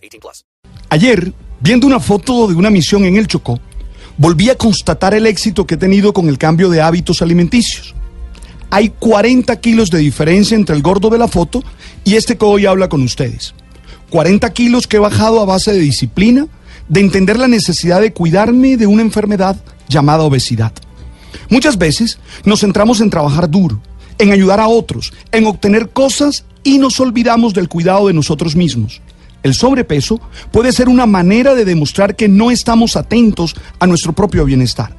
18 plus. Ayer, viendo una foto de una misión en el Chocó, volví a constatar el éxito que he tenido con el cambio de hábitos alimenticios. Hay 40 kilos de diferencia entre el gordo de la foto y este que hoy habla con ustedes. 40 kilos que he bajado a base de disciplina, de entender la necesidad de cuidarme de una enfermedad llamada obesidad. Muchas veces nos centramos en trabajar duro, en ayudar a otros, en obtener cosas y nos olvidamos del cuidado de nosotros mismos. El sobrepeso puede ser una manera de demostrar que no estamos atentos a nuestro propio bienestar.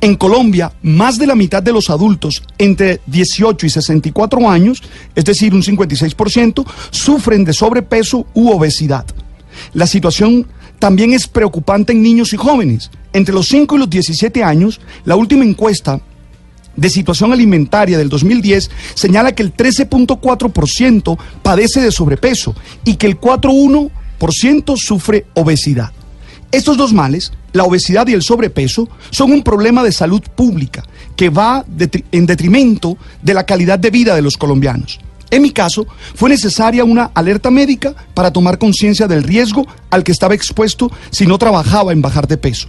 En Colombia, más de la mitad de los adultos entre 18 y 64 años, es decir, un 56%, sufren de sobrepeso u obesidad. La situación también es preocupante en niños y jóvenes. Entre los 5 y los 17 años, la última encuesta de situación alimentaria del 2010 señala que el 13.4% padece de sobrepeso y que el 4.1% sufre obesidad. Estos dos males, la obesidad y el sobrepeso, son un problema de salud pública que va en detrimento de la calidad de vida de los colombianos. En mi caso, fue necesaria una alerta médica para tomar conciencia del riesgo al que estaba expuesto si no trabajaba en bajar de peso.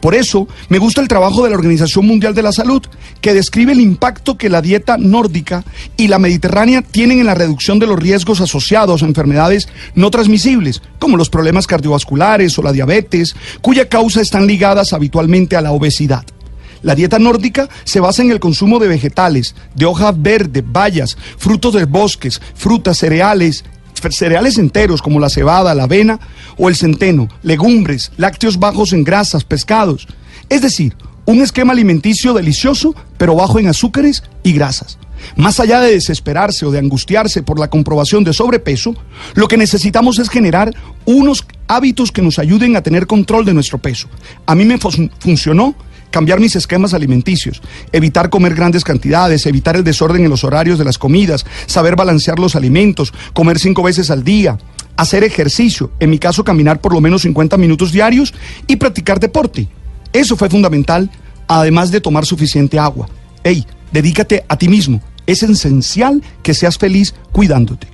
Por eso me gusta el trabajo de la Organización Mundial de la Salud, que describe el impacto que la dieta nórdica y la mediterránea tienen en la reducción de los riesgos asociados a enfermedades no transmisibles, como los problemas cardiovasculares o la diabetes, cuya causa están ligadas habitualmente a la obesidad. La dieta nórdica se basa en el consumo de vegetales, de hoja verde, bayas, frutos de bosques, frutas, cereales, cereales enteros como la cebada, la avena o el centeno, legumbres, lácteos bajos en grasas, pescados. Es decir, un esquema alimenticio delicioso, pero bajo en azúcares y grasas. Más allá de desesperarse o de angustiarse por la comprobación de sobrepeso, lo que necesitamos es generar unos hábitos que nos ayuden a tener control de nuestro peso. A mí me funcionó cambiar mis esquemas alimenticios, evitar comer grandes cantidades, evitar el desorden en los horarios de las comidas, saber balancear los alimentos, comer cinco veces al día, hacer ejercicio, en mi caso caminar por lo menos 50 minutos diarios y practicar deporte. Eso fue fundamental, además de tomar suficiente agua. Ey, dedícate a ti mismo. Es esencial que seas feliz cuidándote.